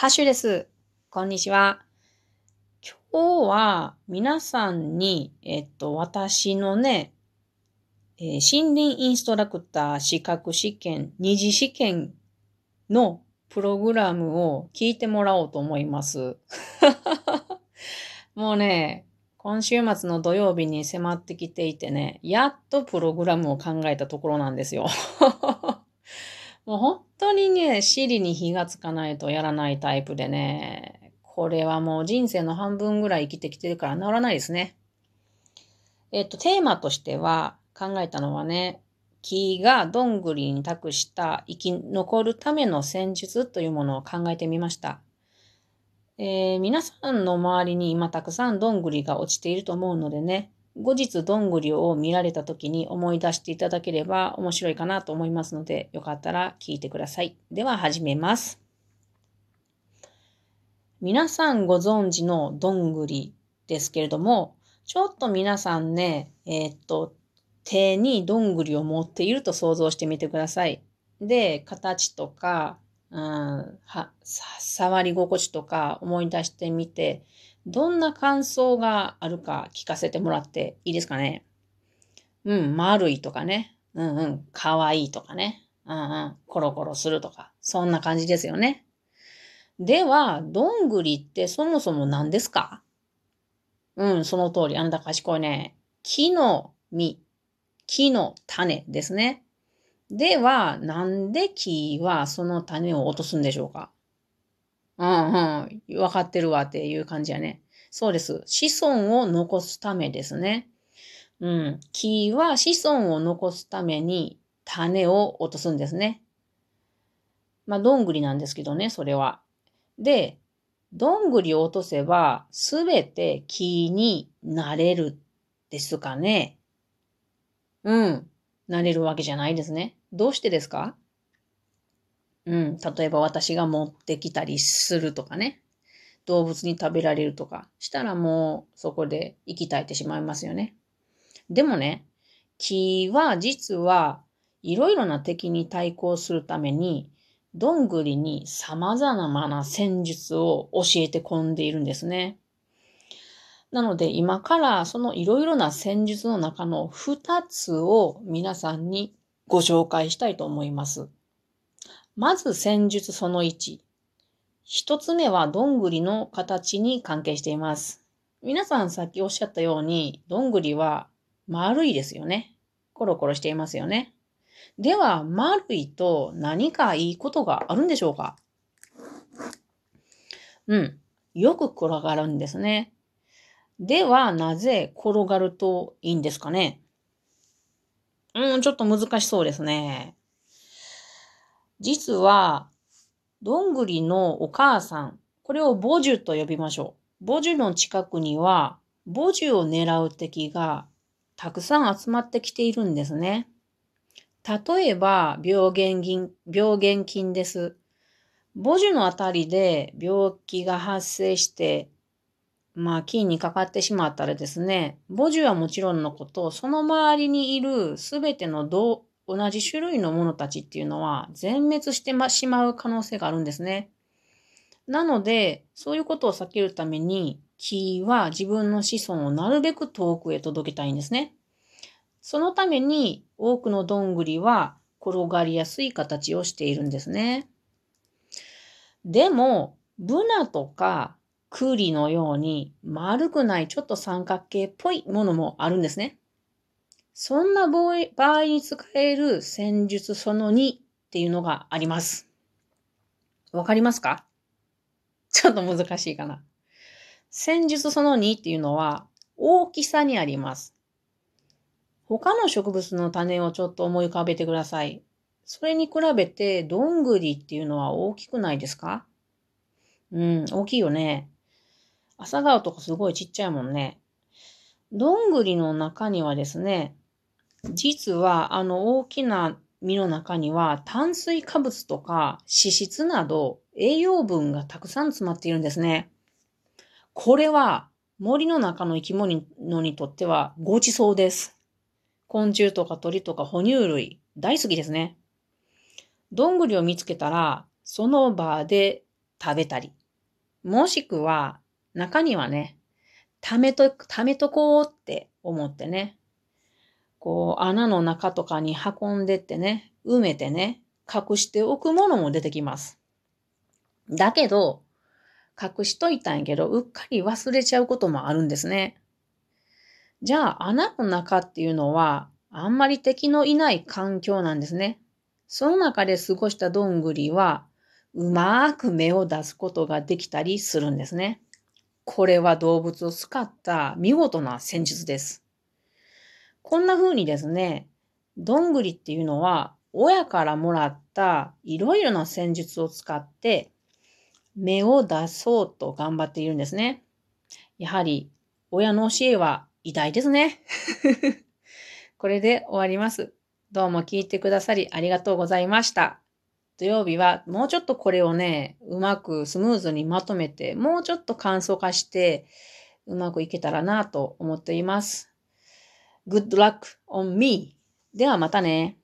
ハッシュです。こんにちは。今日は皆さんに、えっと、私のね、えー、森林インストラクター資格試験、二次試験のプログラムを聞いてもらおうと思います。もうね、今週末の土曜日に迫ってきていてね、やっとプログラムを考えたところなんですよ。もう本当にね、尻に火がつかないとやらないタイプでね、これはもう人生の半分ぐらい生きてきてるから治らないですね。えっと、テーマとしては考えたのはね、木がどんぐりに託した生き残るための戦術というものを考えてみました。えー、皆さんの周りに今たくさんどんぐりが落ちていると思うのでね、後日どんぐりを見られた時に思い出していただければ面白いかなと思いますので、よかったら聞いてください。では始めます。皆さんご存知のどんぐりですけれども、ちょっと皆さんね、えー、っと、手にどんぐりを持っていると想像してみてください。で、形とか、うん、は触り心地とか思い出してみて、どんな感想があるか聞かせてもらっていいですかね？うん、丸いとかね。うんうん、かわいいとかね。うんうん、コロコロするとか。そんな感じですよね。では、どんぐりってそもそも何ですか？うん、その通り。あんた賢いね。木の実、木の種ですね。では、なんで木はその種を落とすんでしょうか？うんうん。わかってるわっていう感じやね。そうです。子孫を残すためですね。うん。木は子孫を残すために種を落とすんですね。まあ、どんぐりなんですけどね、それは。で、どんぐりを落とせば、すべて木になれるですかね。うん。なれるわけじゃないですね。どうしてですか？うん、例えば私が持ってきたりするとかね。動物に食べられるとかしたらもうそこで息絶えてしまいますよね。でもね、木は実はいろいろな敵に対抗するためにどんぐりに様々な戦術を教えて込んでいるんですね。なので今からそのいろいろな戦術の中の2つを皆さんにご紹介したいと思います。まず戦術その1。一つ目はどんぐりの形に関係しています。皆さんさっきおっしゃったように、どんぐりは丸いですよね。コロコロしていますよね。では、丸いと何かいいことがあるんでしょうかうん。よく転がるんですね。では、なぜ転がるといいんですかねうん、ちょっと難しそうですね。実は、どんぐりのお母さん、これを母樹と呼びましょう。母樹の近くには、母樹を狙う敵がたくさん集まってきているんですね。例えば、病原菌、病原菌です。母樹のあたりで病気が発生して、まあ、菌にかかってしまったらですね、母樹はもちろんのこと、その周りにいるすべての動同じ種類のものたちっていうのは全滅してしまう可能性があるんですね。なので、そういうことを避けるために、木は自分の子孫をなるべく遠くへ届けたいんですね。そのために多くのどんぐりは転がりやすい形をしているんですね。でも、ブナとか栗のように丸くないちょっと三角形っぽいものもあるんですね。そんな場合に使える戦術その2っていうのがあります。わかりますか？ちょっと難しいかな。戦術その2っていうのは大きさにあります。他の植物の種をちょっと思い浮かべてください。それに比べてどんぐりっていうのは大きくないですか？うん、大きいよね。朝顔とかすごいちっちゃいもんね。どんぐりの中にはですね、実はあの大きな実の中には炭水化物とか脂質など栄養分がたくさん詰まっているんですね。これは森の中の生き物にとってはごちそうです。昆虫とか鳥とか哺乳類大好きですね。どんぐりを見つけたらその場で食べたり、もしくは中にはね、貯めと、貯めとこうって思ってね、こう穴の中とかに運んでってね、埋めてね、隠しておくものも出てきます。だけど、隠しといたんやけど、うっかり忘れちゃうこともあるんですね。じゃあ、穴の中っていうのは、あんまり敵のいない環境なんですね。その中で過ごしたどんぐりは、うまーく芽を出すことができたりするんですね。これは動物を使った見事な戦術です。こんな風にですね、どんぐりっていうのは、親からもらったいろいろな戦術を使って、芽を出そうと頑張っているんですね。やはり、親の教えは偉大ですね。これで終わります。どうも聞いてくださりありがとうございました。土曜日はもうちょっとこれをね、うまくスムーズにまとめて、もうちょっと簡素化して、うまくいけたらなと思っています。Good luck on me! ではまたね。